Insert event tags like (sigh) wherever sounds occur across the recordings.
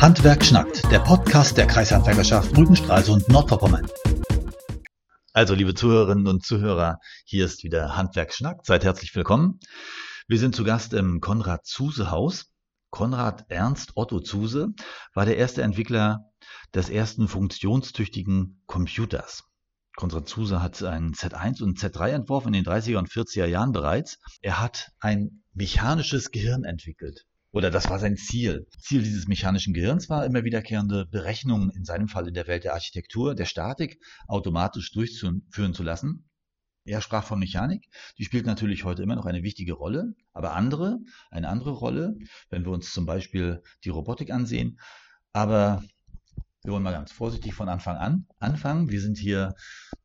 Handwerk schnackt, der Podcast der Kreishandwerkerschaft Rügen-Stralsund Nordvorpommern. Also, liebe Zuhörerinnen und Zuhörer, hier ist wieder Handwerk schnackt. Seid herzlich willkommen. Wir sind zu Gast im Konrad Zuse Haus. Konrad Ernst Otto Zuse war der erste Entwickler des ersten funktionstüchtigen Computers. Konrad Zuse hat einen Z1 und Z3 entworfen in den 30er und 40er Jahren bereits. Er hat ein mechanisches Gehirn entwickelt. Oder das war sein Ziel. Ziel dieses mechanischen Gehirns war immer wiederkehrende Berechnungen, in seinem Fall in der Welt der Architektur, der Statik, automatisch durchführen zu lassen. Er sprach von Mechanik, die spielt natürlich heute immer noch eine wichtige Rolle, aber andere, eine andere Rolle, wenn wir uns zum Beispiel die Robotik ansehen. Aber wir wollen mal ganz vorsichtig von Anfang an anfangen. Wir sind hier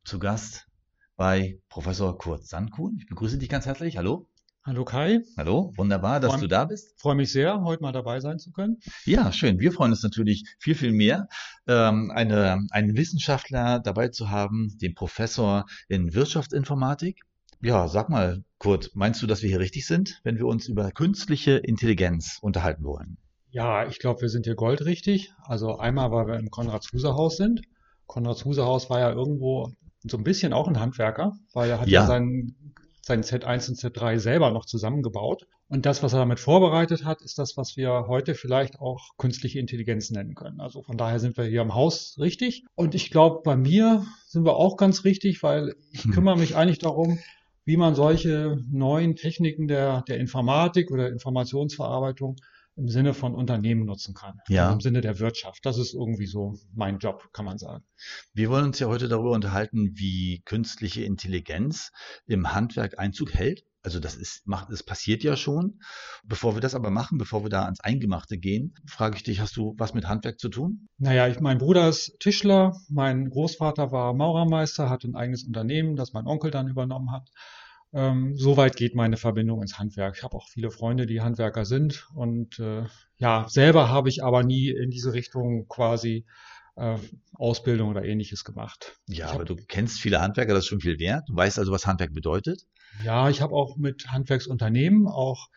zu Gast bei Professor Kurt Sandkuhn. Ich begrüße dich ganz herzlich. Hallo. Hallo Kai. Hallo, wunderbar, dass Freu, du da bist. Freue mich sehr, heute mal dabei sein zu können. Ja, schön. Wir freuen uns natürlich viel, viel mehr, ähm, eine, einen Wissenschaftler dabei zu haben, den Professor in Wirtschaftsinformatik. Ja, sag mal, Kurt, meinst du, dass wir hier richtig sind, wenn wir uns über künstliche Intelligenz unterhalten wollen? Ja, ich glaube, wir sind hier goldrichtig. Also einmal, weil wir im Konrads-Huser-Haus sind. Konrads-Huser-Haus war ja irgendwo so ein bisschen auch ein Handwerker, weil er hat ja, ja seinen sein Z1 und Z3 selber noch zusammengebaut. Und das, was er damit vorbereitet hat, ist das, was wir heute vielleicht auch künstliche Intelligenz nennen können. Also von daher sind wir hier im Haus richtig. Und ich glaube, bei mir sind wir auch ganz richtig, weil ich hm. kümmere mich eigentlich darum, wie man solche neuen Techniken der, der Informatik oder Informationsverarbeitung im Sinne von Unternehmen nutzen kann. Ja. Also Im Sinne der Wirtschaft. Das ist irgendwie so mein Job, kann man sagen. Wir wollen uns ja heute darüber unterhalten, wie künstliche Intelligenz im Handwerk Einzug hält. Also das ist, macht, das passiert ja schon. Bevor wir das aber machen, bevor wir da ans Eingemachte gehen, frage ich dich, hast du was mit Handwerk zu tun? Naja, ich, mein Bruder ist Tischler, mein Großvater war Maurermeister, hat ein eigenes Unternehmen, das mein Onkel dann übernommen hat. Ähm, Soweit geht meine Verbindung ins Handwerk. Ich habe auch viele Freunde, die Handwerker sind. Und äh, ja, selber habe ich aber nie in diese Richtung quasi äh, Ausbildung oder ähnliches gemacht. Ja, aber du kennst viele Handwerker, das ist schon viel wert. Du weißt also, was Handwerk bedeutet? Ja, ich habe auch mit Handwerksunternehmen auch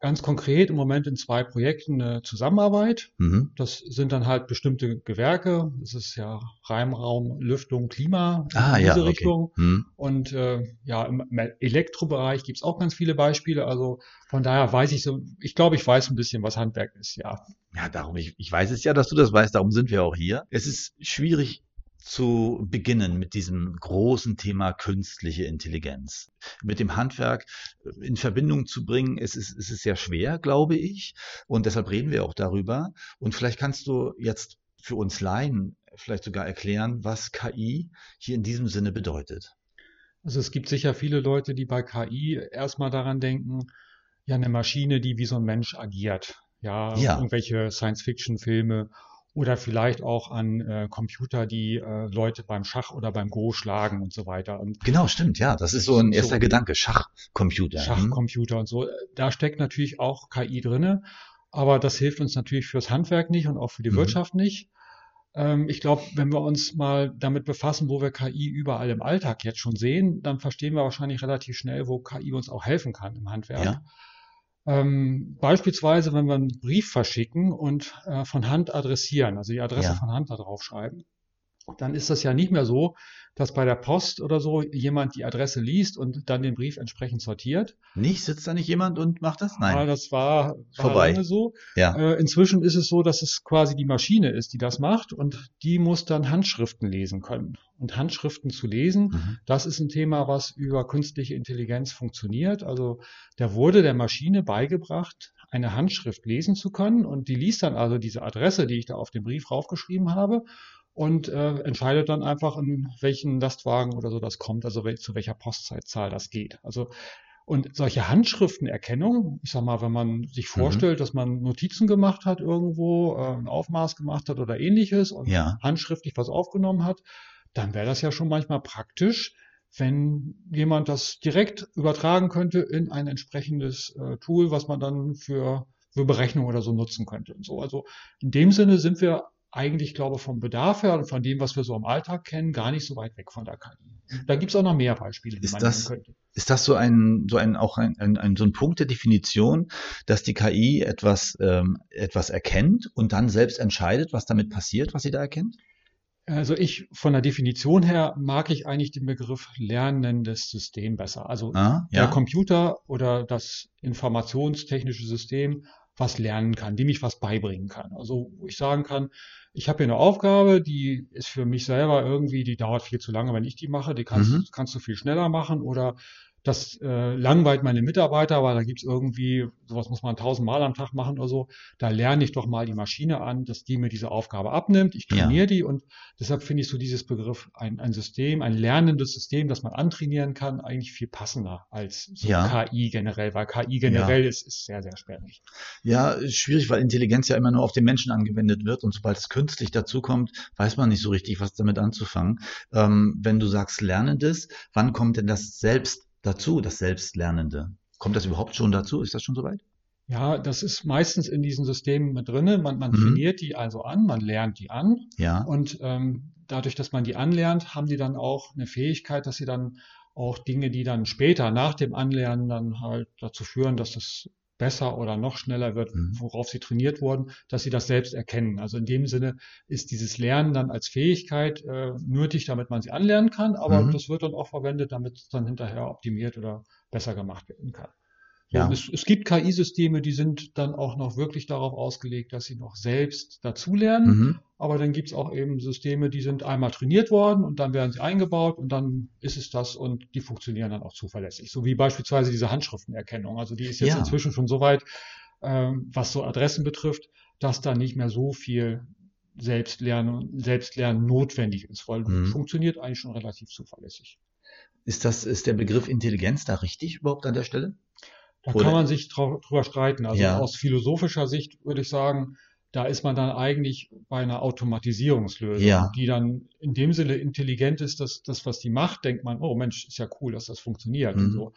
ganz konkret im Moment in zwei Projekten eine Zusammenarbeit. Mhm. Das sind dann halt bestimmte Gewerke. Das ist ja Reimraum, Lüftung, Klima in ah, diese ja, Richtung. Okay. Mhm. Und äh, ja, im Elektrobereich gibt's auch ganz viele Beispiele. Also von daher weiß ich so, ich glaube, ich weiß ein bisschen, was Handwerk ist, ja. Ja, darum, ich, ich weiß es ja, dass du das weißt, darum sind wir auch hier. Es ist schwierig, zu beginnen mit diesem großen Thema künstliche Intelligenz. Mit dem Handwerk in Verbindung zu bringen, es ist, es ist sehr schwer, glaube ich. Und deshalb reden wir auch darüber. Und vielleicht kannst du jetzt für uns Laien vielleicht sogar erklären, was KI hier in diesem Sinne bedeutet. Also es gibt sicher viele Leute, die bei KI erstmal daran denken, ja, eine Maschine, die wie so ein Mensch agiert. Ja, ja. irgendwelche Science-Fiction-Filme oder vielleicht auch an äh, Computer, die äh, Leute beim Schach oder beim Go schlagen und so weiter. Und genau, stimmt, ja. Das ist so ein erster so, Gedanke, Schachcomputer. Mhm. Schachcomputer und so. Da steckt natürlich auch KI drinne, aber das hilft uns natürlich fürs Handwerk nicht und auch für die mhm. Wirtschaft nicht. Ähm, ich glaube, wenn wir uns mal damit befassen, wo wir KI überall im Alltag jetzt schon sehen, dann verstehen wir wahrscheinlich relativ schnell, wo KI uns auch helfen kann im Handwerk. Ja. Ähm, beispielsweise, wenn wir einen Brief verschicken und äh, von Hand adressieren, also die Adresse ja. von Hand da drauf schreiben, dann ist das ja nicht mehr so, dass bei der Post oder so jemand die Adresse liest und dann den Brief entsprechend sortiert. Nicht? Sitzt da nicht jemand und macht das? Nein. Ja, das war, war Vorbei. lange so. Ja. Äh, inzwischen ist es so, dass es quasi die Maschine ist, die das macht und die muss dann Handschriften lesen können. Und Handschriften zu lesen, mhm. das ist ein Thema, was über künstliche Intelligenz funktioniert. Also da wurde der Maschine beigebracht, eine Handschrift lesen zu können und die liest dann also diese Adresse, die ich da auf den Brief raufgeschrieben habe und äh, entscheidet dann einfach, in welchen Lastwagen oder so das kommt, also wel zu welcher Postzeitzahl das geht. Also und solche Handschriftenerkennung, ich sag mal, wenn man sich mhm. vorstellt, mhm. dass man Notizen gemacht hat irgendwo, äh, ein Aufmaß gemacht hat oder ähnliches und ja. handschriftlich was aufgenommen hat, dann wäre das ja schon manchmal praktisch, wenn jemand das direkt übertragen könnte in ein entsprechendes äh, Tool, was man dann für, für Berechnung oder so nutzen könnte und so. Also in dem Sinne sind wir eigentlich, glaube ich, vom Bedarf her und von dem, was wir so im Alltag kennen, gar nicht so weit weg von der KI. Da gibt es auch noch mehr Beispiele, die ist man das, könnte. Ist das so ein, so ein, auch ein, ein, ein, so ein Punkt der Definition, dass die KI etwas, ähm, etwas erkennt und dann selbst entscheidet, was damit passiert, was sie da erkennt? Also ich von der Definition her mag ich eigentlich den Begriff lernendes System besser. Also ah, ja. der Computer oder das informationstechnische System, was lernen kann, dem ich was beibringen kann. Also wo ich sagen kann, ich habe hier eine Aufgabe, die ist für mich selber irgendwie, die dauert viel zu lange, wenn ich die mache, die kannst, mhm. kannst du viel schneller machen oder das äh, langweilt meine Mitarbeiter, weil da gibt's irgendwie, sowas muss man tausendmal am Tag machen oder so. Da lerne ich doch mal die Maschine an, dass die mir diese Aufgabe abnimmt. Ich trainiere ja. die und deshalb finde ich so dieses Begriff ein, ein System, ein lernendes System, das man antrainieren kann, eigentlich viel passender als so ja. KI generell, weil KI generell ja. ist, ist sehr, sehr sperrig. Ja, schwierig, weil Intelligenz ja immer nur auf den Menschen angewendet wird und sobald es künstlich dazukommt, weiß man nicht so richtig, was damit anzufangen. Ähm, wenn du sagst Lernendes, wann kommt denn das selbst dazu, das Selbstlernende? Kommt das überhaupt schon dazu? Ist das schon soweit? Ja, das ist meistens in diesen Systemen mit drinne. Man, man mhm. trainiert die also an, man lernt die an. Ja. Und ähm, dadurch, dass man die anlernt, haben die dann auch eine Fähigkeit, dass sie dann auch Dinge, die dann später nach dem Anlernen dann halt dazu führen, dass das besser oder noch schneller wird, mhm. worauf sie trainiert wurden, dass sie das selbst erkennen. Also in dem Sinne ist dieses Lernen dann als Fähigkeit äh, nötig, damit man sie anlernen kann, aber mhm. das wird dann auch verwendet, damit es dann hinterher optimiert oder besser gemacht werden kann. Ja. Es, es, gibt KI-Systeme, die sind dann auch noch wirklich darauf ausgelegt, dass sie noch selbst dazulernen. Mhm. Aber dann gibt es auch eben Systeme, die sind einmal trainiert worden und dann werden sie eingebaut und dann ist es das und die funktionieren dann auch zuverlässig. So wie beispielsweise diese Handschriftenerkennung. Also die ist jetzt ja. inzwischen schon so weit, ähm, was so Adressen betrifft, dass da nicht mehr so viel Selbstlernen, Selbstlernen notwendig ist, weil mhm. funktioniert eigentlich schon relativ zuverlässig. Ist das, ist der Begriff Intelligenz da richtig überhaupt an der Stelle? Da Oder? kann man sich drüber streiten. Also ja. aus philosophischer Sicht würde ich sagen, da ist man dann eigentlich bei einer Automatisierungslösung, ja. die dann in dem Sinne intelligent ist, dass das, was die macht, denkt man, oh Mensch, ist ja cool, dass das funktioniert mhm. und so.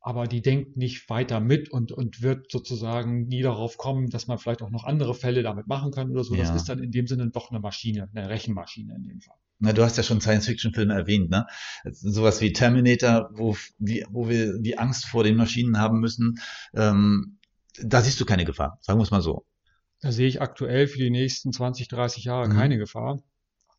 Aber die denkt nicht weiter mit und, und wird sozusagen nie darauf kommen, dass man vielleicht auch noch andere Fälle damit machen kann oder so. Ja. Das ist dann in dem Sinne doch eine Maschine, eine Rechenmaschine in dem Fall. Na, du hast ja schon Science-Fiction-Filme erwähnt, ne? Sowas wie Terminator, wo, wie, wo wir die Angst vor den Maschinen haben müssen. Ähm, da siehst du keine Gefahr, sagen wir es mal so. Da sehe ich aktuell für die nächsten 20, 30 Jahre mhm. keine Gefahr.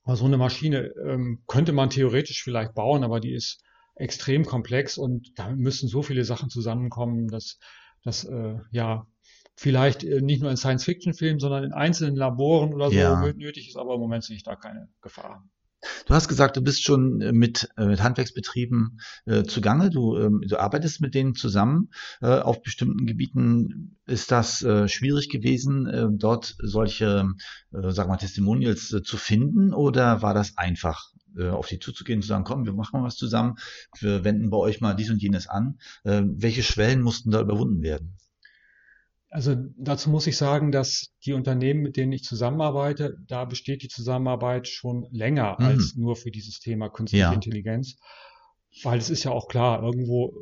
Aber so eine Maschine ähm, könnte man theoretisch vielleicht bauen, aber die ist extrem komplex und da müssen so viele Sachen zusammenkommen, dass, dass äh, ja vielleicht äh, nicht nur in Science-Fiction-Filmen, sondern in einzelnen Laboren oder so ja. nötig ist, aber im Moment sehe ich da keine Gefahr. Du hast gesagt, du bist schon äh, mit, äh, mit Handwerksbetrieben äh, zugange. Du, ähm, du arbeitest mit denen zusammen. Äh, auf bestimmten Gebieten ist das äh, schwierig gewesen, äh, dort solche, äh, sag mal, Testimonials äh, zu finden oder war das einfach? äh, auf die zuzugehen, zu sagen, komm, wir machen mal was zusammen, wir wenden bei euch mal dies und jenes an. Welche Schwellen mussten da überwunden werden? Also dazu muss ich sagen, dass die Unternehmen, mit denen ich zusammenarbeite, da besteht die Zusammenarbeit schon länger mhm. als nur für dieses Thema künstliche ja. Intelligenz. Weil es ist ja auch klar, irgendwo,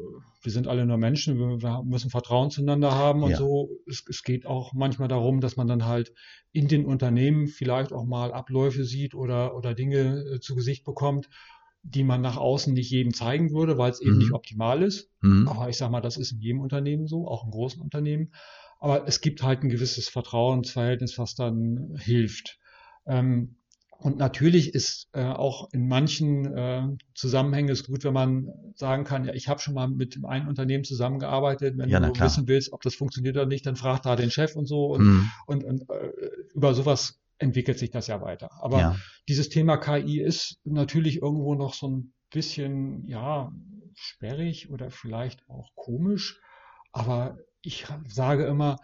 wir sind alle nur Menschen, wir müssen Vertrauen zueinander haben und ja. so. Es, es, geht auch manchmal darum, dass man dann halt in den Unternehmen vielleicht auch mal Abläufe sieht oder, oder Dinge äh, zu Gesicht bekommt, die man nach außen nicht jedem zeigen würde, weil es eben mhm. nicht optimal ist. Mhm. Aber ich sag mal, das ist in jedem Unternehmen so, auch in großen Unternehmen. Aber es gibt halt ein gewisses Vertrauensverhältnis, was dann hilft. Ähm, und natürlich ist äh, auch in manchen äh, Zusammenhängen es gut, wenn man sagen kann, ja, ich habe schon mal mit einem Unternehmen zusammengearbeitet. Wenn ja, du wissen willst, ob das funktioniert oder nicht, dann frag da den Chef und so. Und, mhm. und, und äh, über sowas entwickelt sich das ja weiter. Aber ja. dieses Thema KI ist natürlich irgendwo noch so ein bisschen, ja, sperrig oder vielleicht auch komisch. Aber ich sage immer,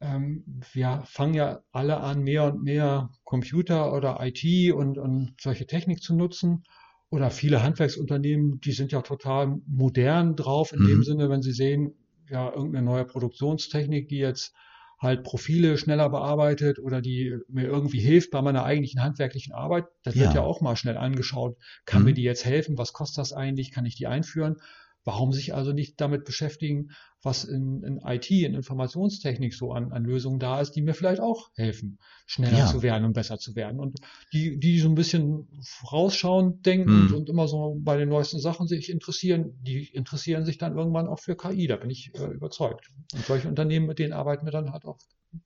ähm, wir fangen ja alle an, mehr und mehr Computer oder IT und, und solche Technik zu nutzen. Oder viele Handwerksunternehmen, die sind ja total modern drauf, in mhm. dem Sinne, wenn sie sehen, ja, irgendeine neue Produktionstechnik, die jetzt halt Profile schneller bearbeitet oder die mir irgendwie hilft bei meiner eigentlichen handwerklichen Arbeit. Das ja. wird ja auch mal schnell angeschaut. Kann mhm. mir die jetzt helfen? Was kostet das eigentlich? Kann ich die einführen? Warum sich also nicht damit beschäftigen, was in, in IT, in Informationstechnik so an, an Lösungen da ist, die mir vielleicht auch helfen, schneller ja. zu werden und besser zu werden. Und die, die so ein bisschen rausschauen, denken hm. und immer so bei den neuesten Sachen sich interessieren, die interessieren sich dann irgendwann auch für KI. Da bin ich äh, überzeugt. Und solche Unternehmen, mit denen arbeiten wir dann halt auch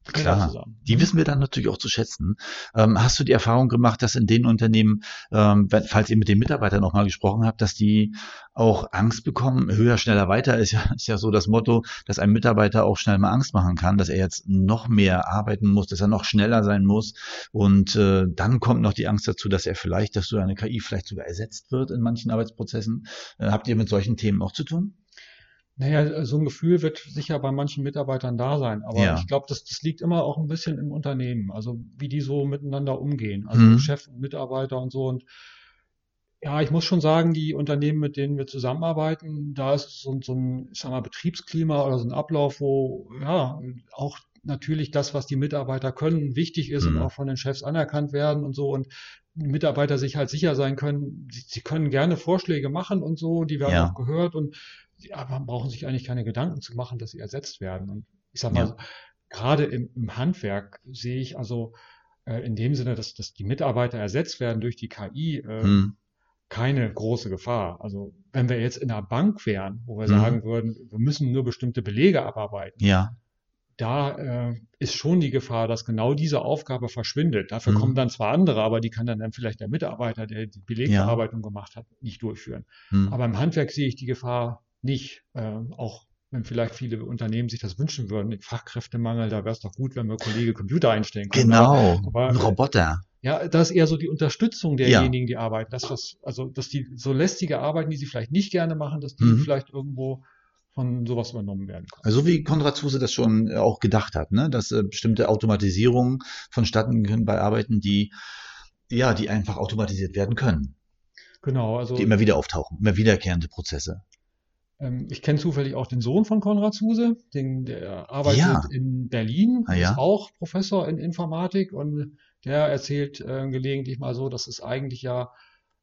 Klar, die wissen wir dann natürlich auch zu schätzen. Ähm, hast du die Erfahrung gemacht, dass in den Unternehmen, ähm, falls ihr mit den Mitarbeitern nochmal gesprochen habt, dass die auch Angst bekommen, höher, schneller, weiter ist ja, ist ja so das Motto, dass ein Mitarbeiter auch schnell mal Angst machen kann, dass er jetzt noch mehr arbeiten muss, dass er noch schneller sein muss und äh, dann kommt noch die Angst dazu, dass er vielleicht, dass so eine KI vielleicht sogar ersetzt wird in manchen Arbeitsprozessen. Äh, habt ihr mit solchen Themen auch zu tun? Naja, so ein Gefühl wird sicher bei manchen Mitarbeitern da sein, aber ja. ich glaube, das, das liegt immer auch ein bisschen im Unternehmen, also wie die so miteinander umgehen, also mhm. Chef und Mitarbeiter und so. Und ja, ich muss schon sagen, die Unternehmen, mit denen wir zusammenarbeiten, da ist so, so ein, ich sag mal, Betriebsklima oder so ein Ablauf, wo ja auch natürlich das, was die Mitarbeiter können, wichtig ist mhm. und auch von den Chefs anerkannt werden und so. Und Mitarbeiter sich halt sicher sein können, sie, sie können gerne Vorschläge machen und so, die werden ja. auch gehört und aber brauchen sich eigentlich keine Gedanken zu machen, dass sie ersetzt werden. Und ich sag mal, ja. gerade im, im, Handwerk sehe ich also äh, in dem Sinne, dass, dass die Mitarbeiter ersetzt werden durch die KI, äh, hm. Keine große Gefahr. Also wenn wir jetzt in einer Bank wären, wo wir hm. sagen würden, wir müssen nur bestimmte Belege abarbeiten, ja. da äh, ist schon die Gefahr, dass genau diese Aufgabe verschwindet. Dafür hm. kommen dann zwar andere, aber die kann dann, dann vielleicht der Mitarbeiter, der die Belegbearbeitung ja. gemacht hat, nicht durchführen. Hm. Aber im Handwerk sehe ich die Gefahr nicht. Äh, auch wenn vielleicht viele Unternehmen sich das wünschen würden, Fachkräftemangel, da wäre es doch gut, wenn wir Kollege Computer einstellen können. Genau, aber, ein Roboter. Ja, das ist eher so die Unterstützung derjenigen, ja. die arbeiten. Das, was, also, dass die so lästige Arbeiten, die sie vielleicht nicht gerne machen, dass die mhm. vielleicht irgendwo von sowas übernommen werden können. Also wie Konrad Zuse das schon auch gedacht hat, ne? dass äh, bestimmte Automatisierungen vonstatten können bei Arbeiten, die ja, die einfach automatisiert werden können. Genau, also die immer wieder auftauchen, immer wiederkehrende Prozesse. Ähm, ich kenne zufällig auch den Sohn von Konrad Zuse, den, der arbeitet ja. in Berlin, ah, ja. ist auch Professor in Informatik und der erzählt äh, gelegentlich mal so, dass es eigentlich ja,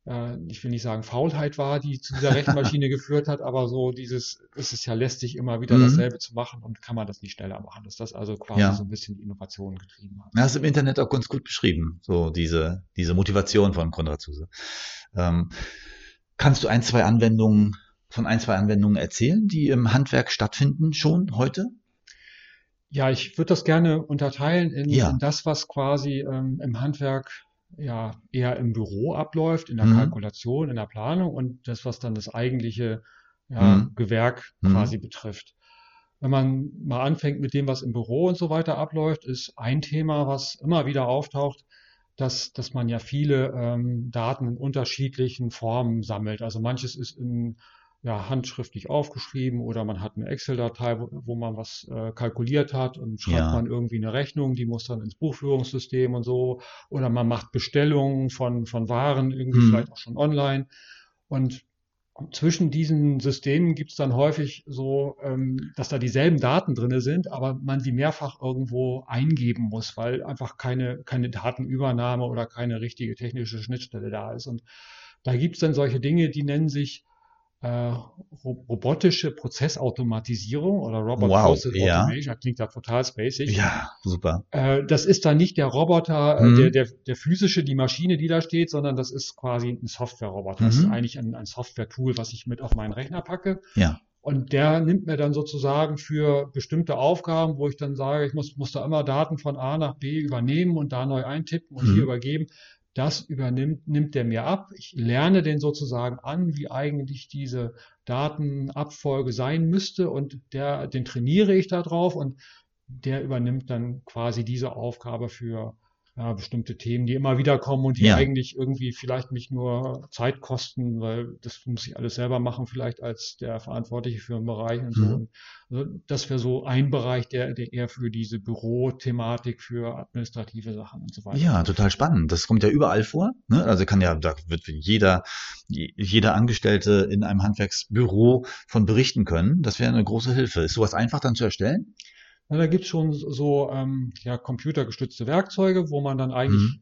äh, ich will nicht sagen Faulheit war, die zu dieser Rechenmaschine (laughs) geführt hat, aber so dieses, es ist ja lästig, immer wieder mhm. dasselbe zu machen und kann man das nicht schneller machen, dass das also quasi ja. so ein bisschen die Innovation getrieben hat. Ja, hast du im Internet auch ganz gut beschrieben, so diese, diese Motivation von Konrad Zuse. Ähm, kannst du ein, zwei Anwendungen von ein, zwei Anwendungen erzählen, die im Handwerk stattfinden schon heute? Ja, ich würde das gerne unterteilen in, ja. in das, was quasi ähm, im Handwerk ja eher im Büro abläuft, in der mhm. Kalkulation, in der Planung und das, was dann das eigentliche ja, mhm. Gewerk mhm. quasi betrifft. Wenn man mal anfängt mit dem, was im Büro und so weiter abläuft, ist ein Thema, was immer wieder auftaucht, dass, dass man ja viele ähm, Daten in unterschiedlichen Formen sammelt. Also manches ist in ja, handschriftlich aufgeschrieben oder man hat eine Excel-Datei, wo, wo, man was äh, kalkuliert hat und schreibt ja. man irgendwie eine Rechnung, die muss dann ins Buchführungssystem und so. Oder man macht Bestellungen von, von Waren, irgendwie hm. vielleicht auch schon online. Und zwischen diesen Systemen gibt es dann häufig so, ähm, dass da dieselben Daten drinne sind, aber man sie mehrfach irgendwo eingeben muss, weil einfach keine, keine Datenübernahme oder keine richtige technische Schnittstelle da ist. Und da gibt es dann solche Dinge, die nennen sich äh, robotische Prozessautomatisierung oder Robot wow, Process ja. Automation. Das klingt ja total spacig. Ja, super. Äh, das ist dann nicht der Roboter, mhm. der, der, der physische, die Maschine, die da steht, sondern das ist quasi ein Software-Roboter. Mhm. Das ist mhm. eigentlich ein, ein Software-Tool, was ich mit auf meinen Rechner packe. Ja. Und der nimmt mir dann sozusagen für bestimmte Aufgaben, wo ich dann sage, ich muss, muss da immer Daten von A nach B übernehmen und da neu eintippen und mhm. hier übergeben das übernimmt, nimmt der mir ab. Ich lerne den sozusagen an, wie eigentlich diese Datenabfolge sein müsste und der, den trainiere ich da drauf und der übernimmt dann quasi diese Aufgabe für ja, bestimmte Themen, die immer wieder kommen und die ja. eigentlich irgendwie vielleicht mich nur Zeit kosten, weil das muss ich alles selber machen, vielleicht als der Verantwortliche für einen Bereich und so. Mhm. Und also das wäre so ein Bereich, der, der eher für diese Bürothematik, für administrative Sachen und so weiter. Ja, total spannend. Das kommt ja überall vor. Ne? Also kann ja, da wird jeder, jeder Angestellte in einem Handwerksbüro von berichten können. Das wäre eine große Hilfe. Ist sowas einfach dann zu erstellen? Na, da gibt's schon so ähm, ja, computergestützte Werkzeuge, wo man dann eigentlich mhm.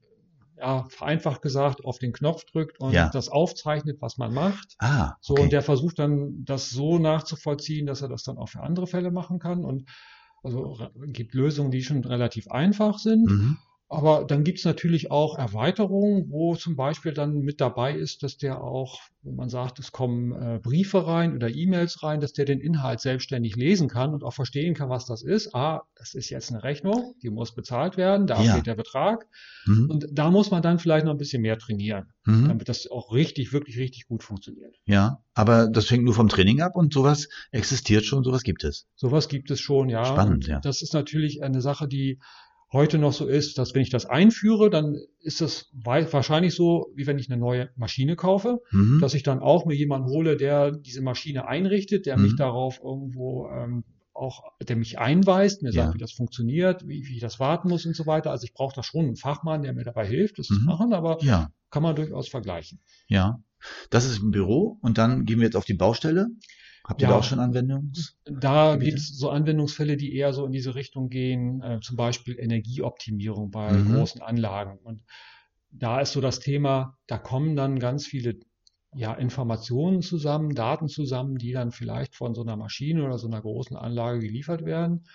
ja, vereinfacht gesagt, auf den Knopf drückt und Ja. das aufzeichnet, was man macht. Ah, So, okay. und der versucht dann, das so nachzuvollziehen, dass er das dann auch für andere Fälle machen kann. Und also gibt Lösungen, die schon relativ einfach sind. Mhm. Aber dann gibt's natürlich auch Erweiterungen, wo zum Beispiel dann mit dabei ist, dass der auch, wenn man sagt, es kommen äh, Briefe rein oder E-Mails rein, dass der den Inhalt selbstständig lesen kann und auch verstehen kann, was das ist. Ah, das ist jetzt eine Rechnung, die muss bezahlt werden, da Ja. steht der Betrag. Mhm. Und da muss man dann vielleicht noch ein bisschen mehr trainieren, Mhm. damit das auch richtig, wirklich richtig gut funktioniert. Ja, aber das hängt nur vom Training ab und sowas existiert schon, sowas gibt es. Sowas gibt es schon, ja. Spannend, Und ja. Das ist natürlich eine Sache, die heute noch so ist, dass wenn ich das einführe, dann ist das wahrscheinlich so, wie wenn ich eine neue Maschine kaufe, Mhm. dass ich dann auch mir jemanden hole, der diese Maschine einrichtet, der mich Mhm. darauf irgendwo ähm, auch, der mich einweist, mir Ja. sagt, wie das funktioniert, wie, wie ich das warten muss und so weiter. Also ich brauche da schon einen Fachmann, der mir dabei hilft, das zu Mhm. machen, aber Ja, kann man durchaus vergleichen. ja. Das ist im Büro und dann gehen wir jetzt auf die Baustelle. Habt ihr Ja. da auch schon Anwendungen? Da gibt es so Anwendungsfälle, die eher so in diese Richtung gehen, äh, zum Beispiel Energieoptimierung bei Mhm. großen Anlagen. Und da ist so das Thema, da kommen dann ganz viele ja, Informationen zusammen, Daten zusammen, die dann vielleicht von so einer Maschine oder so einer großen Anlage geliefert werden.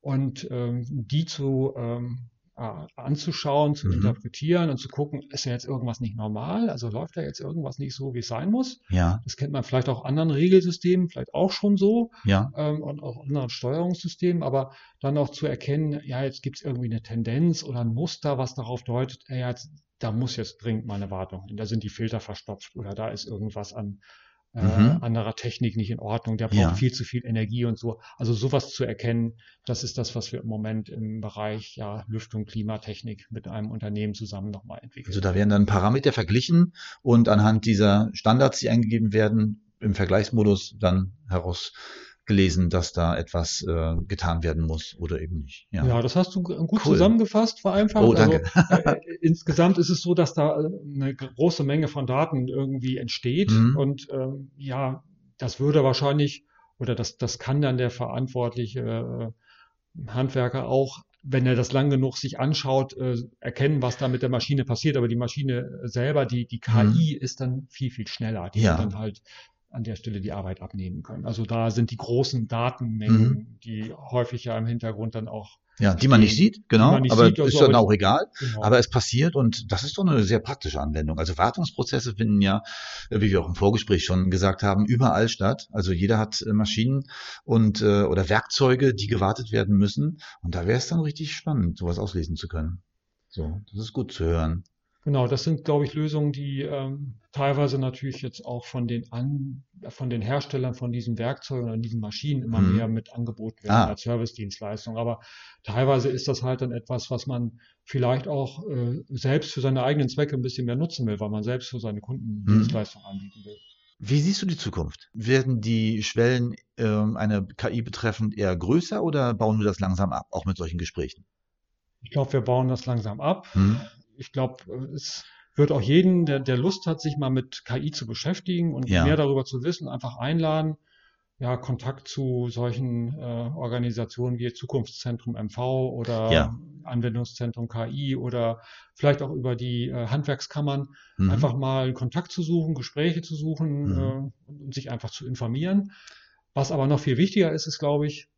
Und ähm, die zu ähm, äh, anzuschauen, zu Mhm. interpretieren und zu gucken, ist ja jetzt irgendwas nicht normal? Also läuft da jetzt irgendwas nicht so, wie es sein muss? Ja, Das kennt man vielleicht auch anderen Regelsystemen, vielleicht auch schon so ja. ähm, und auch anderen Steuerungssystemen, aber dann auch zu erkennen, ja, jetzt gibt es irgendwie eine Tendenz oder ein Muster, was darauf deutet, ja, jetzt, da muss jetzt dringend mal eine Wartung hin, da sind die Filter verstopft oder da ist irgendwas an äh, Mhm. anderer Technik nicht in Ordnung, der braucht Ja. viel zu viel Energie und so. Also sowas zu erkennen, das ist das, was wir im Moment im Bereich ja, Lüftung, Klimatechnik mit einem Unternehmen zusammen nochmal entwickeln. Also da werden dann Parameter verglichen und anhand dieser Standards, die eingegeben werden, im Vergleichsmodus dann herausgelesen, dass da etwas äh, getan werden muss oder eben nicht. Ja. Ja, das hast du gut Cool. zusammengefasst, vereinfacht. Oh, danke. Also, äh, insgesamt ist es so, dass da äh, eine große Menge von Daten irgendwie entsteht. Mhm. Und ähm, ja, das würde wahrscheinlich, oder das, das kann dann der verantwortliche äh, Handwerker auch, wenn er das lang genug sich anschaut, äh, erkennen, was da mit der Maschine passiert. Aber die Maschine selber, die, die KI ist dann viel, viel schneller. Die Mhm. Ja. dann halt an der Stelle die Arbeit abnehmen können. Also da sind die großen Datenmengen, Mhm. die häufig ja im Hintergrund dann auch ja, die man nicht sieht, genau, nicht aber sieht, also ist dann aber- auch egal. Genau. Aber es passiert und das ist doch eine sehr praktische Anwendung. Also Wartungsprozesse finden ja, äh, wie wir auch im Vorgespräch schon gesagt haben, überall statt. Also jeder hat äh, Maschinen und äh, oder Werkzeuge, die gewartet werden müssen. Und da wäre es dann richtig spannend, sowas auslesen zu können. So, das ist gut zu hören. Genau, das sind, glaube ich, Lösungen, die ähm, teilweise natürlich jetzt auch von den An von den Herstellern von diesen Werkzeugen und diesen Maschinen immer Mhm. mehr mit angeboten werden Ah. als Servicedienstleistung. Aber teilweise ist das halt dann etwas, was man vielleicht auch äh, selbst für seine eigenen Zwecke ein bisschen mehr nutzen will, weil man selbst für seine Kunden Mhm. Dienstleistungen anbieten will. Wie siehst du die Zukunft? Werden die Schwellen ähm, einer KI betreffend eher größer oder bauen wir das langsam ab, auch mit solchen Gesprächen? Ich glaube, wir bauen das langsam ab. Hm? Ich glaube, es wird auch jeden, der, der Lust hat, sich mal mit KI zu beschäftigen und Ja. mehr darüber zu wissen, einfach einladen. Ja, Kontakt zu solchen äh, Organisationen wie Zukunftszentrum MV oder Ja. Anwendungszentrum KI oder vielleicht auch über die äh, Handwerkskammern Mhm. einfach mal Kontakt zu suchen, Gespräche zu suchen Mhm. äh, und sich einfach zu informieren. Was aber noch viel wichtiger ist, ist, glaube ich,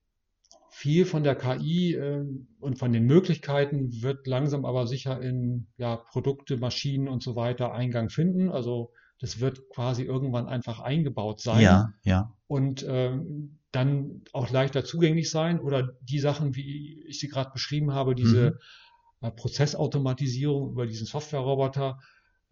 viel von der KI äh, und von den Möglichkeiten wird langsam aber sicher in ja, Produkte, Maschinen und so weiter Eingang finden. Also das wird quasi irgendwann einfach eingebaut sein Ja, ja. und ähm, dann auch leichter zugänglich sein oder die Sachen, wie ich sie gerade beschrieben habe, diese äh, Prozessautomatisierung über diesen Softwareroboter,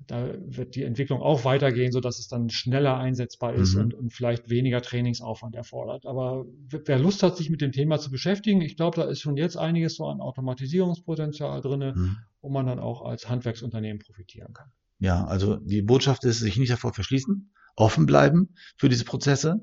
da wird die Entwicklung auch weitergehen, so dass es dann schneller einsetzbar ist Mhm. und, und vielleicht weniger Trainingsaufwand erfordert. Aber wer Lust hat, sich mit dem Thema zu beschäftigen, ich glaube, da ist schon jetzt einiges so an Automatisierungspotenzial drinne, Mhm. wo man dann auch als Handwerksunternehmen profitieren kann. Ja, also die Botschaft ist, sich nicht davor verschließen, offen bleiben für diese Prozesse,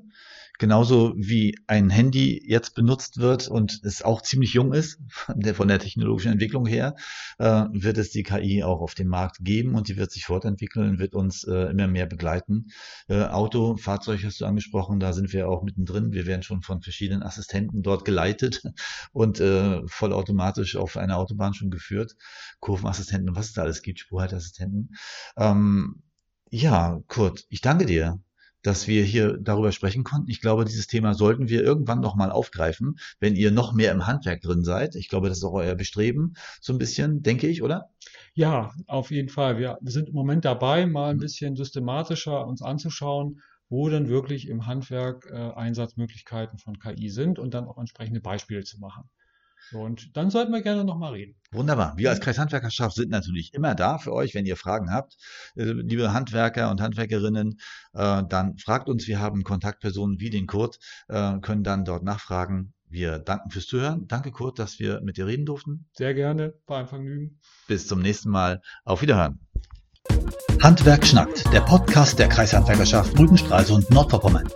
genauso wie ein Handy jetzt benutzt wird und es auch ziemlich jung ist, von (laughs) der, von der technologischen Entwicklung her, äh, wird es die KI auch auf dem Markt geben und die wird sich fortentwickeln, wird uns äh, immer mehr begleiten. Äh, Auto, Fahrzeug hast du angesprochen, da sind wir auch mittendrin. Wir werden schon von verschiedenen Assistenten dort geleitet (laughs) und äh, vollautomatisch auf eine Autobahn schon geführt. Kurvenassistenten und was es da alles gibt, Spurhalteassistenten. Ähm, ja, Kurt, ich danke dir dass wir hier darüber sprechen konnten. Ich glaube, dieses Thema sollten wir irgendwann nochmal aufgreifen, wenn ihr noch mehr im Handwerk drin seid. Ich glaube, das ist auch euer Bestreben, so ein bisschen, denke ich, oder? Ja, auf jeden Fall. Wir, wir sind im Moment dabei, mal ein bisschen systematischer uns anzuschauen, wo denn wirklich im Handwerk äh, Einsatzmöglichkeiten von KI sind und dann auch entsprechende Beispiele zu machen. Und dann sollten wir gerne nochmal reden. Wunderbar. Wir als Kreishandwerkerschaft sind natürlich immer da für euch, wenn ihr Fragen habt. Äh, liebe Handwerker und Handwerkerinnen, äh, dann fragt uns. Wir haben Kontaktpersonen wie den Kurt, äh, können dann dort nachfragen. Wir danken fürs Zuhören. Danke, Kurt, dass wir mit dir reden durften. Sehr gerne. War ein Vergnügen. Bis zum nächsten Mal. Auf Wiederhören. Handwerk schnackt, der Podcast der Kreishandwerkerschaft Rügen, Stralsund, Nordvorpommern.